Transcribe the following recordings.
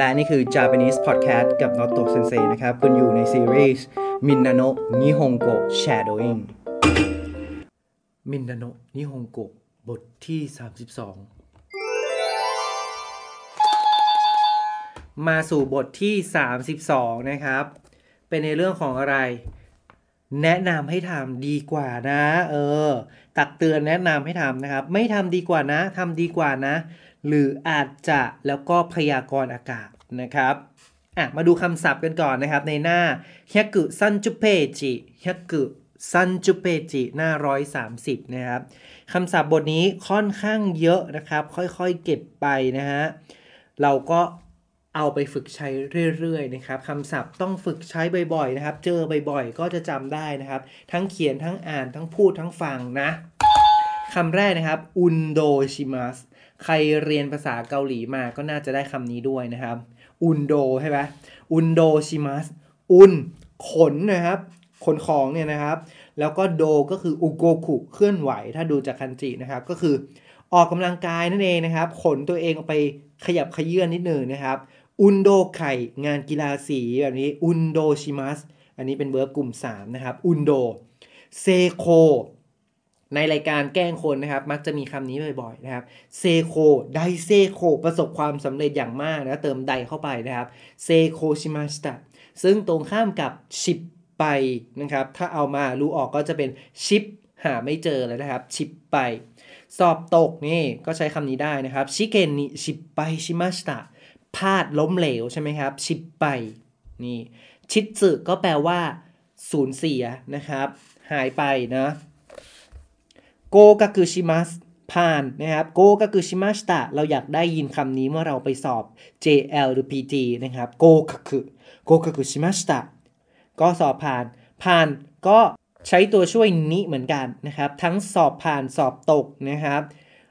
และนี่คือ Japanese Podcast กับ Noto Sensei นะครับ คุณอยู่ในซีรีส์ Minano Nihongo Shadowing Minano Nihongo บทที่ 32 มาสู่บทที่ 32 นะครับ เป็นในเรื่องของอะไร แนะนำให้ทำดีกว่านะ เออ ตักเตือนแนะนำให้ทำนะครับ ไม่ทำดีกว่านะทำดีกว่านะ หรืออาจจะแล้วก็พยากรณ์อากาศนะครับอะมาดูคำศัพท์กันก่อนนะครับในหน้าฮิกุซันจุเปจิฮิกุซันจุเปจิหน้า 130 นะครับคำศัพท์บทนี้ค่อนข้างเยอะนะครับ ค่อยๆเก็บไปนะฮะ เราก็เอาไปฝึกใช้เรื่อยๆนะครับคำศัพท์ต้องฝึกใช้บ่อยๆนะครับ เจอบ่อยๆ ก็จะจำได้นะครับ ทั้งเขียนทั้งอ่านทั้งพูดทั้งฟังนะคำแรกนะครับอุนโดชิมัส ใครเรียนภาษาเกาหลีมาก็น่าจะได้คำนี้ด้วยนะครับ อุนโดใช่ไหมอุนโดชิมัสอุนขนนะครับขนของเนี่ยนะครับ แล้วก็โดก็คืออุโกคุเคลื่อนไหว ถ้าดูจากคันจินะครับ ก็คือออกกำลังกายนั่นเองนะครับ ขนตัวเองออกไปขยับขยื่นนิดหนึ่งนะครับ อุนโดไข่งานกีฬาสีแบบนี้ อุนโดชิมัส อันนี้เป็นเวิร์บกลุ่ม 3 นะครับ อุนโด 成功 ในรายการแกล้งคนนะครับ มักจะมีคำนี้บ่อยๆนะครับ 成功 大成功 ประสบความสำเร็จอย่างมากนะเติม 大 เข้าไปนะครับ成功しました ซึ่งตรงข้ามกับ 失敗 นะครับ ถ้าเอามารู้ออกก็จะเป็นชิบหายไม่เจอเลยนะครับ 失敗 สอบตกนี่ก็ใช้คำนี้ได้นะครับ試験に失敗しました พลาดล้มเหลวใช่ไหมครับ 失敗นี่ชิสึก็แปลว่าสูญเสียนะครับ หายไปนะ โกกากุชิมัสผ่านนะครับโกกากุชิมัสตะเราอยากได้ยินคำนี้เมื่อเราไปสอบ JL หรือ PG นะครับโกกากุโกกากุชิมัสตะก็สอบผ่าน ผ่านก็ใช้ตัวช่วยนี้เหมือนกันนะครับ ทั้งสอบผ่านสอบตกนะครับ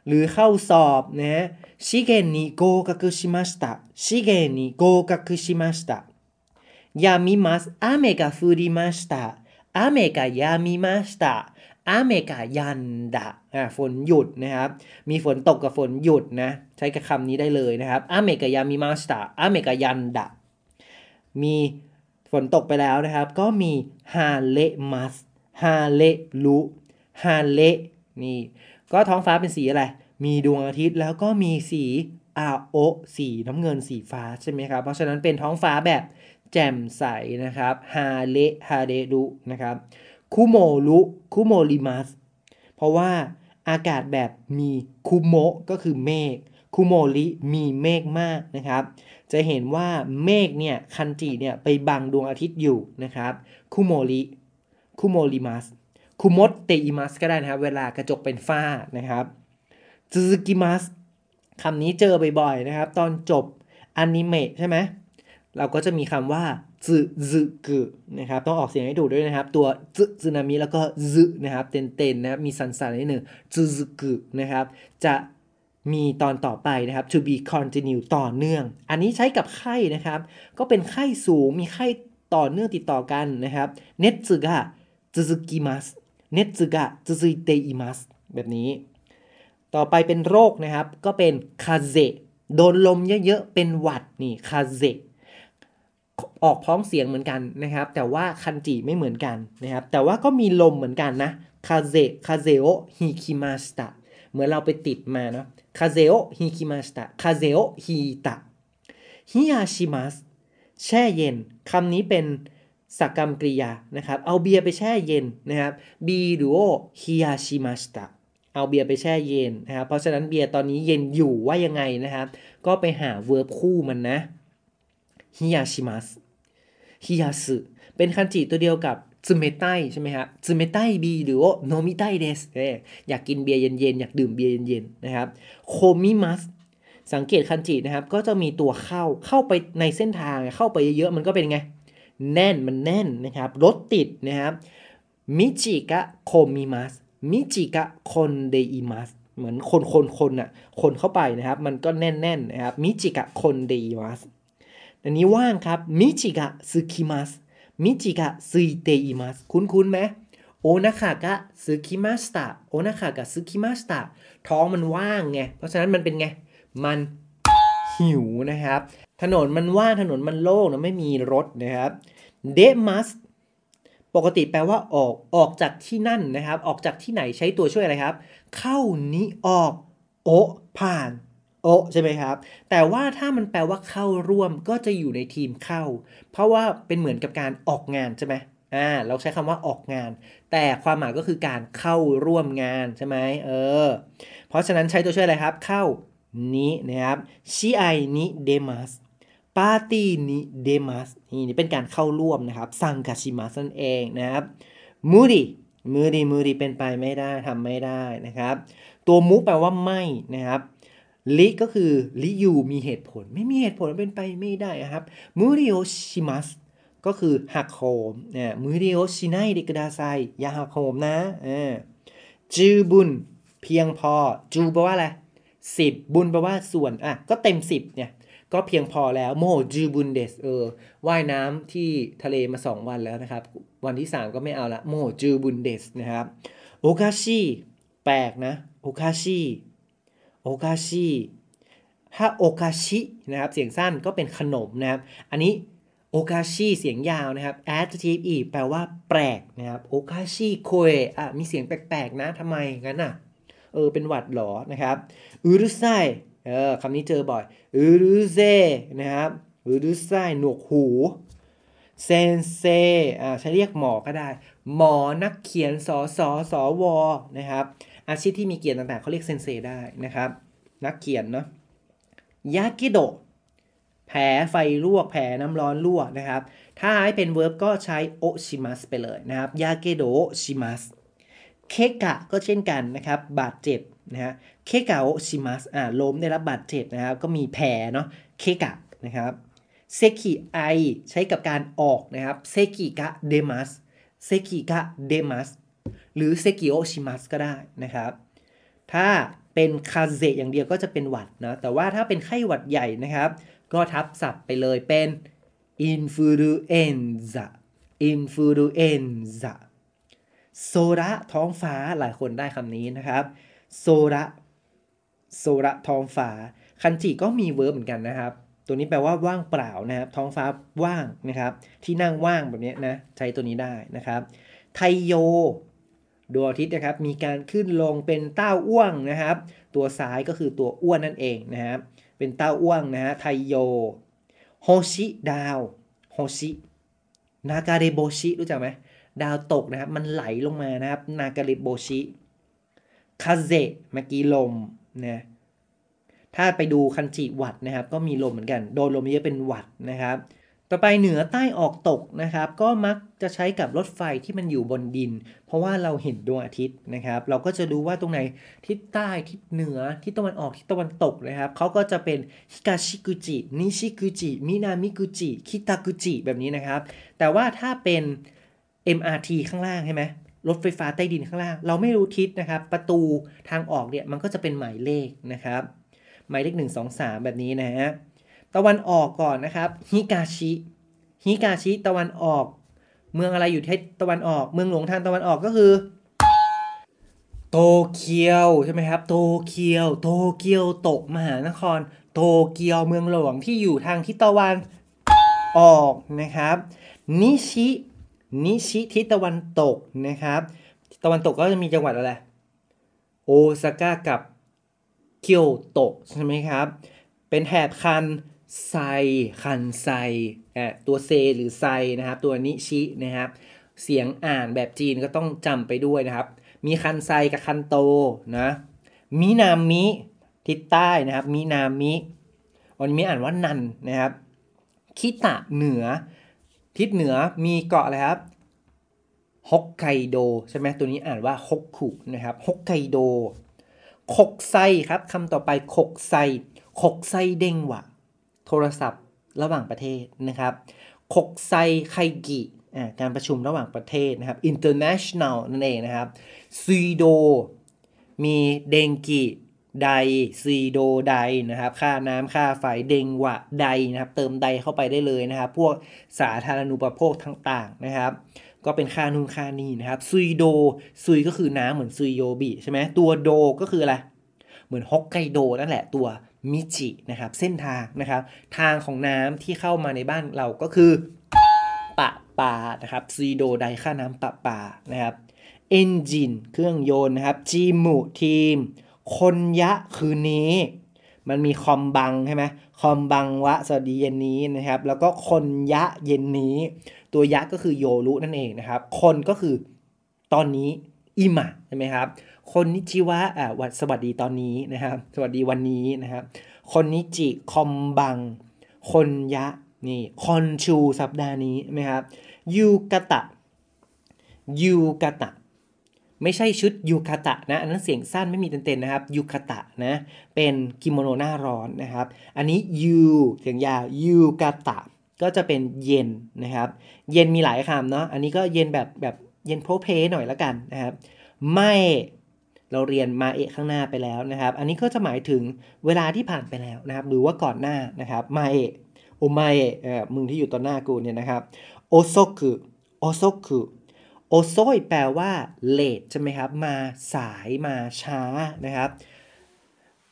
หรือเข้าสอบนะ試験に合格しました 試験に合格しました 止みます 雨が降りました 雨が止みました 雨が止んだ อ่าฝนหยุดนะครับ มีฝนตกกับฝนหยุดนะ ใช้กับคำนี้ได้เลยนะครับ雨が止みました 雨が止んだ มีฝนตกไปแล้วนะครับ ก็มี 晴れます 晴れるฮาเลนี่ ก็ท้องฟ้าเป็นสีอะไร มีดวงอาทิตย์แล้วก็มีสีอาโอสีน้ำเงินสีฟ้าใช่ไหมครับ เพราะฉะนั้นเป็นท้องฟ้าแบบแจ่มใสนะครับฮาเลฮาเดรุนะครับ คุโมรุคุโมริมัสเพราะว่าอากาศแบบมีคุโมก็คือเมฆคุโมริมีเมฆมากนะครับ จะเห็นว่าเมฆเนี่ยคันจิเนี่ยไปบังดวงอาทิตย์อยู่นะครับ曇り 曇ります 曇っています ก็ได้นะครับ เวลากระจกเป็นฝ้านะครับ続きます คำนี้เจอบ่อยๆนะครับ ตอนจบอนิเมะใช่ไหม เราก็จะมีคำว่า 続く นะครับต้องออกเสียงให้ถูกด้วยนะครับ ตัวซึซึนามิแล้วก็ซึนะครับเต็นๆนะครับมีสันสันนิดหนึ่งซึซึกุนะครับจะมีตอนต่อไปนะครับ to be continue ต่อเนื่อง อันนี้ใช้กับไข้นะครับ ก็เป็นไข้สูงมีไข้ต่อเนื่องติดต่อกันนะครับ熱が続きます 熱が続いています แบบนี้ ต่อไปเป็นโรคนะครับ ก็เป็น 風邪 โดนลมเยอะๆ เป็นหวัดนี่ 風邪 ออกพ้องเสียงเหมือนกันนะครับ แต่ว่าคันจิไม่เหมือนกันนะครับ แต่ว่าก็มีลมเหมือนกันนะ 風邪 風邪をひきましたเหมือนเราไปติดมาเนาะ風邪をひきました 風邪をひいた 冷やします แช่เย็นคำนี้เป็นสักกรรมกริยานะครับ เอาเบียร์ไปแช่เย็นนะครับビールを冷やしました เอาเบียร์ไปแช่เย็นนะครับ เพราะฉะนั้นเบียร์ตอนนี้เย็นอยู่ว่ายังไงนะครับ ก็ไปหา verb คู่มันนะ ฮิยาชิมัสฮิยาสึเป็นคันจิตัวเดียวกับซึเมไตใช่ไหมครับ冷たいビールが飲みたいです เอยากกินเบียร์เย็นๆ อยากดื่มเบียร์เย็นๆ นะครับ 込みます สังเกตคันจินะครับ ก็จะมีตัวเข้าเข้าไปในเส้นทางเข้าไปเยอะๆ มันก็เป็นไง แน่นมันแน่นนะครับ รถติดนะครับ道が込みます 道が込んでいます เหมือนคนคนคนอะคนเข้าไปนะครับ มันก็แน่นๆนะครับ道が込んでいます อันนี้ว่างครับมิจิกะซึคิมัสมิจิกะซึเตอิมัสคุ้นๆไหมโอนาคากะซึคิมัสตะโอนาคากะซึคิมัสตะท้องมันว่างไง เพราะฉะนั้นมันเป็นไง มันหิวนะครับ ถนนมันว่างถนนมันโล่งนะไม่มีรถนะครับเดมัสปกติแปลว่าออกออกจากที่นั่นนะครับ ออกจากที่ไหนใช้ตัวช่วยอะไรครับ เข้านี้ออก を ผ่าน を ใช่ไหมครับ แต่ว่าถ้ามันแปลว่าเข้าร่วมก็จะอยู่ในทีมเข้า เพราะว่าเป็นเหมือนกับการออกงานใช่ไหมอ่าเราใช้คำว่าออกงาน แต่ความหมายก็คือการเข้าร่วมงานใช่ไหมเออ เพราะฉะนั้นใช้ตัวช่วยอะไรครับ เข้า に นะครับ 試合に出ます パーティーに出ます นี่เป็นการเข้าร่วมนะครับ参加します นั่นเองนะครับมูดิมูดิมูดิเป็นไปไม่ได้ทำไม่ได้นะครับ ตัวมุแปลว่าไม่นะครับ ลิก็คือลิยูมีเหตุผล ไม่มีเหตุผลเป็นไปไม่ได้นะครับมูริโอชิมัสก็คือหักโหมเนี่ยมูริโอชิไนเดกดาไซอย่าหักโหมนะจูบุนเพียงพอ จูแปลว่าอะไรสิบบุญแปลว่าส่วนอะก็เต็มสิบเนี่ยก็เพียงพอแล้วโมจูบุนเดสเออว่ายน้ำที่ทะเลมา 2 วันแล้วนะครับ วันที่ 3 ก็ไม่เอาละโมจูบุนเดสนะครับโอคาชิแปลกนะโอคาชิ โอคาชิถ้าโอคาชินะครับ เสียงสั้นก็เป็นขนมนะครับ อันนี้โอคาชิเสียงยาวนะครับ adjective อีแปลว่าแปลกนะครับ โอคาชิโคเอะอะ มีเสียงแปลกๆนะทำไมงั้นน่ะ เออ เป็นหวัดหรอนะครับอุรุไซเออคำนี้เจอบ่อยอุรุเซนะครับอุรุไซหนวกหู เซนเซ อ่า ใช้เรียกหมอก็ได้ หมอนักเขียนสอสอสอวอนะครับ อาชีพที่มีเกียรติต่างๆเขาเรียกเซนเซได้นะครับ นักเขียนเนาะยากิโดแผลไฟลวกแผลน้ำร้อนลวกนะครับ ถ้าให้เป็นเวิร์บก็ใช้โอชิมัสไปเลยนะครับยาเกโดชิมัสけが ก็เช่นกันนะครับ บาดเจ็บนะฮะけがをします อ่าล้มได้รับบาดเจ็บนะครับ ก็มีแผลเนาะเคกะนะครับเซกิไอใช้กับการออกนะครับ咳が出ます 咳が出ます หรือ 咳をします ก็ได้นะครับ ถ้าเป็น 風邪 อย่างเดียวก็จะเป็นหวัดนะ แต่ว่าถ้าเป็นไข้หวัดใหญ่นะครับ ก็ทับศัพท์ไปเลยเป็น influenza influenza โซระท้องฟ้าหลายคนได้คำนี้นะครับโซระโซระท้องฟ้า คันจิก็มี verb เหมือนกันนะครับ ตัวนี้แปลว่าว่างเปล่านะครับ ท้องฟ้าว่างนะครับ ที่นั่งว่างแบบนี้นะ ใช้ตัวนี้ได้นะครับ ไทโย ดวงอาทิตย์นะครับมีการขึ้นลงเป็นเต้าอ้วงนะครับ ตัวซ้ายก็คือตัวอ้วนนั่นเองนะครับเป็นเต้าอ้วงนะฮะไทโยโฮชิดาวโฮชินากาเรโบชิรู้จักไหมดาวตกนะครับมันไหลลงมานะครับนากาเรโบชิคาเซเมื่อกี้ลมนะถ้าไปดูคันจิวัดนะครับ ก็มีลมเหมือนกัน โดนลมเยอะเป็นหวัดนะครับ ต่อไปเหนือใต้ออกตกนะครับ ก็มักจะใช้กับรถไฟที่มันอยู่บนดิน เพราะว่าเราเห็นดวงอาทิตย์นะครับ เราก็จะดูว่าตรงไหนทิศใต้ทิศเหนือทิศตะวันออกทิศตะวันตกนะครับเขาก็จะเป็นฮิกาชิกุจินิชิกุจิมินามิกุจิคิตากุจิแบบนี้นะครับ แต่ว่าถ้าเป็น MRT ข้างล่างใช่ไหมรถไฟฟ้าใต้ดินข้างล่าง เราไม่รู้ทิศนะครับ ประตูทางออกเนี่ยมันก็จะเป็นหมายเลขนะครับ หมายเลข 1 2 3 แบบนี้นะฮะ ตะวันออกก่อนนะครับฮิกาชิฮิกาชิตะวันออก เมืองอะไรอยู่ที่ตะวันออก เมืองหลวงทางตะวันออกก็คือโตเกียวใช่ไหมครับ โตเกียว โตเกียวโตกมหานคร โตเกียวเมืองหลวงที่อยู่ทางทิศตะวันออกนะครับ นิชินิชิทิศตะวันตกนะครับ ตะวันตกก็จะมีจังหวัดอะไรโอซาก้ากับเกียวโตใช่ไหมครับ เป็นแถบคัน ไซคันไซอ่ตัวเซหรือไซนะครับ ตัวนิชินะครับ เสียงอ่านแบบจีนก็ต้องจำไปด้วยนะครับ มีคันไซกับคันโตนะมินามิทิศใต้นะครับมินามิวันนี้อ่านว่านันนะครับคิตะเหนือ ทิศเหนือมีเกาะอะไรครับฮอกไกโดใช่ไหมตัวนี้อ่านว่าฮกคุนะครับฮอกไกโดคกไซครับคำต่อไปคกไซคกไซเด้งหวะ โทรศัพท์ระหว่างประเทศนะครับคกไซไคกิการประชุมระหว่างประเทศนะครับ international นั่นเองนะครับซีโด มีเดงกิไดซีโดไดนะครับ ค่าน้ำค่าไฟเดงวะไดนะครับ เติมไดเข้าไปได้เลยนะครับ พวกสาธารณูปโภคต่างๆนะครับ ก็เป็นค่านู่นค่านี่นะครับซุยโดซุยก็คือน้ำเหมือนซุยโยบิใช่ไหมตัวโดก็คืออะไร เหมือนฮอกไกโดนั่นแหละตัว มิจินะครับเส้นทางนะครับ ทางของน้ำที่เข้ามาในบ้านเราก็คือปะปานะครับซีโดไดค่าน้ำปะปานะครับเอนจินเครื่องยนต์นะครับจีมุทีม คนยะคืนนี้ มันมีคอมบังใช่ไหมคอมบังวะสวัสดีเย็นนี้นะครับ แล้วก็คนยะเย็นนี้ ตัวยะก็คือโยรุนั่นเองนะครับ คนก็คือตอนนี้ อิมะใช่ไหมครับこんにちは อ่าวัสวัสดีตอนนี้นะครับ สวัสดีวันนี้นะครับ 今日 今晩 今夜 นี่ 今週 สัปดาห์นี้ไหมครับยูกะตะยูกะตะ ไม่ใช่ชุดยูคาตะนะ อันนั้นเสียงสั้นไม่มี点々นะครับยูคาตะนะ เป็นกิโมโนหน้าร้อนนะครับ อันนี้ยูเสียงยาวยูกาตะก็จะเป็นเย็นนะครับ เย็นมีหลายคำเนาะ อันนี้ก็เย็นแบบแบบ เย็นโพเพหน่อยละกันนะครับ ไม่เราเรียนมาเอะข้างหน้าไปแล้วนะครับ อันนี้ก็จะหมายถึงเวลาที่ผ่านไปแล้วนะครับ หรือว่าก่อนหน้านะครับ มาเอะโอมาเอะเออมึงที่อยู่ต่อหน้ากูเนี่ยนะครับ โอโซกุโอโซกุโอโซยแปลว่า late ใช่ไหมครับ มาสายมาช้านะครับ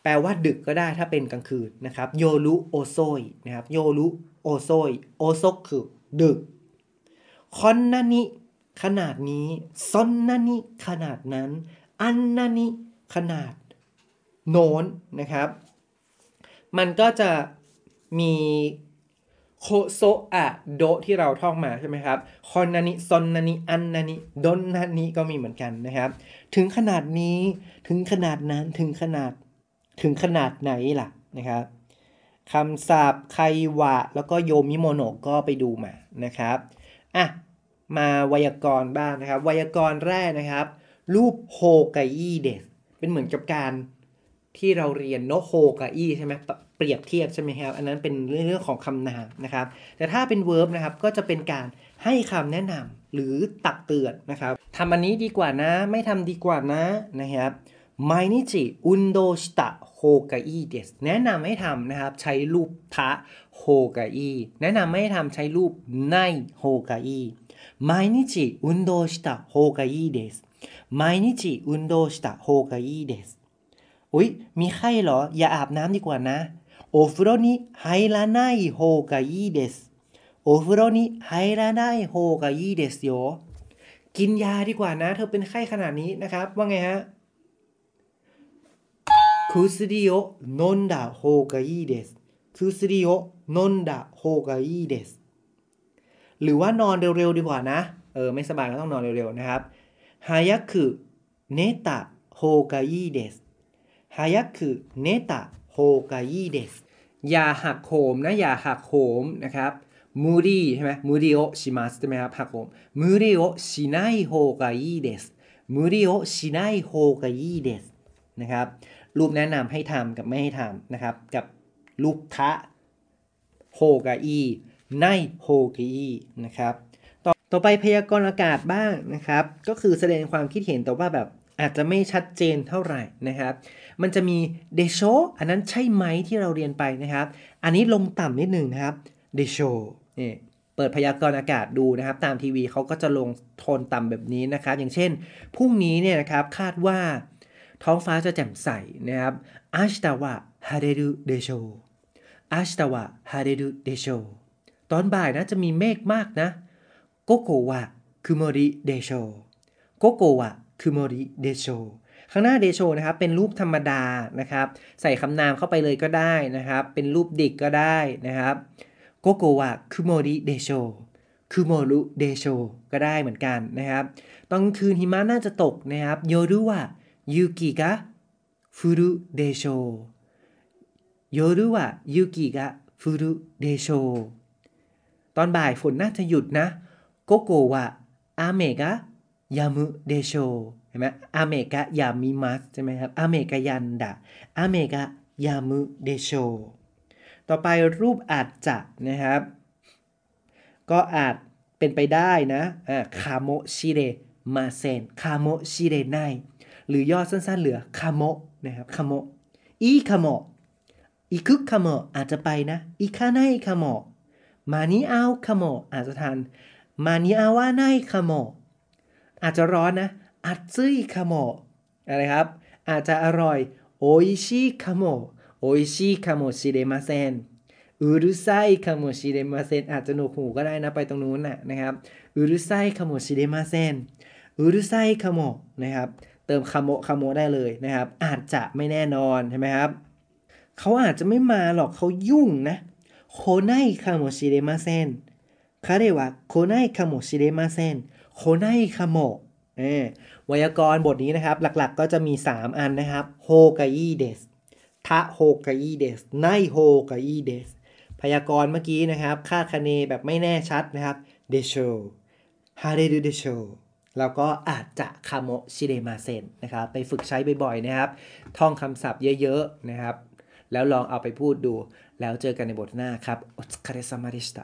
แปลว่าดึกก็ได้ถ้าเป็นกลางคืนนะครับ โยรุโอโซยนะครับ โยรุโอโซยโอโซกุดึกคอนนานิ ขนาดนี้ซอนนานิขนาดนั้น อันนานิขนาดโน้นนะครับ มันก็จะมีโคโซอะโดที่เราท่องมาใช่ไหมครับคอนนานิซอนนานิอันนานิดนนานิก็มีเหมือนกันนะครับ ถึงขนาดนี้ถึงขนาดนั้นถึงขนาดถึงขนาดไหนล่ะนะครับคำศัพท์ไควะ แล้วก็โยมิโมโนก็ไปดูมานะครับอะ มาไวยากรณ์บ้างนะครับ ไวยากรณ์แรกนะครับ รูป ほうがいいです เป็นเหมือนกับการที่เราเรียน のほうがいい ใช่ไหมเปรียบเทียบใช่ไหมครับ อันนั้นเป็นเรื่องของคำนามนะครับ แต่ถ้าเป็น verb นะครับก็จะเป็นการให้คำแนะนำหรือตักเตือนนะครับทำอันนี้ดีกว่านะ ไม่ทำดีกว่านะนะครับไมนิจิอุนโดชิตะโฮกาอีเดสแนะนำให้ทำนะครับ ใช้รูปทะโฮกาอีแนะนำให้ทำใช้รูปไนโฮกาอี 毎日運動した方がいいです毎日運動した方がいいですอุ๊ย มีไข้เหรอ อย่าอาบน้ำดีกว่านะโอฟุโรนิไฮราไนโฮกาอีเดสโอฟุโรนิไฮราไนโฮกาอีเดสโยกินยาดีกว่านะ เธอเป็นไข้ขนาดนี้นะครับ ว่าไงฮะคุสริโอนนดาโฮกาอีเดสคุสริโอ หรือว่านอนเร็วๆดีกว่านะ เออ ไม่สบายก็ต้องนอนเร็วๆนะครับฮายะคือเนตะโฮกาอีเดสฮายะคือเนตะโฮกาอีเดสอย่าหักโหมนะ อย่าหักโหมนะครับ無理 ใช่ไหม 無理をします ใช่ไหมครับหักโหม 無理をしないほうがいいです 無理をしないほうがいいです นะครับรูปแนะนำให้ทำกับไม่ให้ทำนะครับ กับรูป たほうがいい ないほうがいい นะครับต่อต่อไปพยากรณ์อากาศบ้างนะครับ ก็คือแสดงความคิดเห็นแต่ว่าแบบอาจจะไม่ชัดเจนเท่าไหร่นะครับ มันจะมีเดโชอันนั้นใช่ไหมที่เราเรียนไปนะครับ อันนี้ลงต่ำนิดหนึ่งนะครับเดโชนี่เปิดพยากรณ์อากาศดูนะครับ ตามทีวีเขาก็จะลงโทนต่ำแบบนี้นะครับ อย่างเช่นพรุ่งนี้เนี่ยนะครับคาดว่าท้องฟ้าจะแจ่มใสนะครับอาชตาวะฮาเดรุเดโชอาชตาวะฮาเดรุเดโช ตอนบ่ายนะจะมีเมฆมากนะโกโกวะคุโมริเดโชโกโกวะคุโมริเดโชข้างหน้าเดโชนะครับเป็นรูปธรรมดานะครับ ใส่คำนามเข้าไปเลยก็ได้นะครับ เป็นรูปดิกก็ได้นะครับโกโกวะคุโมริเดโชคุโมรุเดโชก็ได้เหมือนกันนะครับตอนคืนหิมะน่าจะตกนะครับโยรุวะยูกิกะฟุรุเดโชโยรุวะยูกิกะฟุรุเดโช ตอนบ่ายฝนน่าจะหยุดนะ午後は雨が止むでしょう เห็นไหม 雨が止みます ใช่ไหมครับ 雨が止んだ 雨が止むでしょう ต่อไปรูปอาจจะนะครับ ก็อาจเป็นไปได้นะอ่าかもしれません かもしれない หรือย่อสั้นๆเหลือ かも นะครับ かも いいかもอีคึกคาโมอาจจะไปนะอีคาไนคาโม มานิเอาคาโมอาจจะทานมานิอาว่าไนคาโมอาจจะร้อนนะอัดซึยคาโมอะไรครับ อาจจะอร่อย おいしいかも お おいしいかもしれません うるさいかもしれません อาจจะหนวกหูก็ได้นะไปตรงนู้นน่ะนะครับ うるさいかもしれません うるさいかも นะครับ เติม かも かも ได้เลยนะครับ อาจจะไม่แน่นอนใช่ไหมครับเขาอาจจะไม่มาหรอกเขายุ่งนะ โคไนคาโมชิเดมาเซน彼は来ないかもしれません来ないかもเออไวยากรณ์บทนี้นะครับ หลักๆก็จะมี 3 อันนะครับโฮกาอิเดสทะโฮกาอิเดสไนโฮกาอิเดสพยากรณ์เมื่อกี้นะครับคาดคะเนแบบไม่แน่ชัดนะครับเดโชฮาเรดูเดโชแล้วก็อาจจะคาโมชิเดมาเซนนะครับ ไปฝึกใช้บ่อยๆนะครับ ท่องคำศัพท์เยอะๆนะครับ แล้วลองเอาไปพูดดู แล้วเจอกันในบทหน้าครับ โอสคาเรซามาริสตา